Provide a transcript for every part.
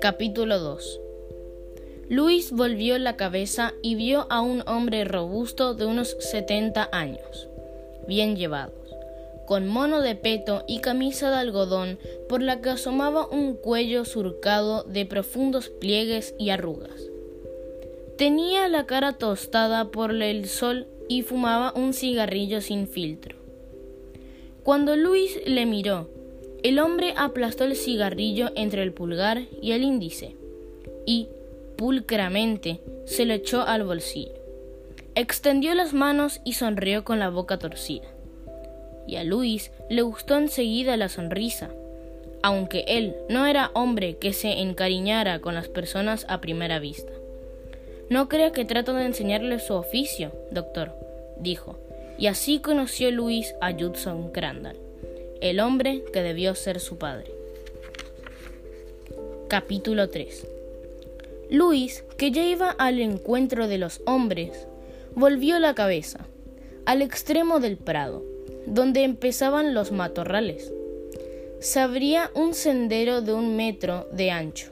Capítulo 2 Luis volvió la cabeza y vio a un hombre robusto de unos setenta años, bien llevados, con mono de peto y camisa de algodón por la que asomaba un cuello surcado de profundos pliegues y arrugas. Tenía la cara tostada por el sol y fumaba un cigarrillo sin filtro. Cuando Luis le miró, el hombre aplastó el cigarrillo entre el pulgar y el índice y, pulcramente, se lo echó al bolsillo. Extendió las manos y sonrió con la boca torcida. Y a Luis le gustó enseguida la sonrisa, aunque él no era hombre que se encariñara con las personas a primera vista. No crea que trato de enseñarle su oficio, doctor, dijo, y así conoció Luis a Judson Crandall el hombre que debió ser su padre. Capítulo 3 Luis, que ya iba al encuentro de los hombres, volvió la cabeza al extremo del prado, donde empezaban los matorrales. Se abría un sendero de un metro de ancho,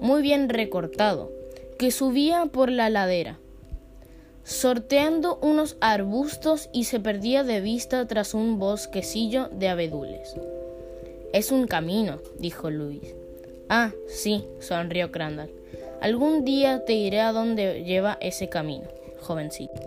muy bien recortado, que subía por la ladera sorteando unos arbustos y se perdía de vista tras un bosquecillo de abedules. Es un camino, dijo Luis. Ah, sí, sonrió Crandall. Algún día te iré a donde lleva ese camino, jovencito.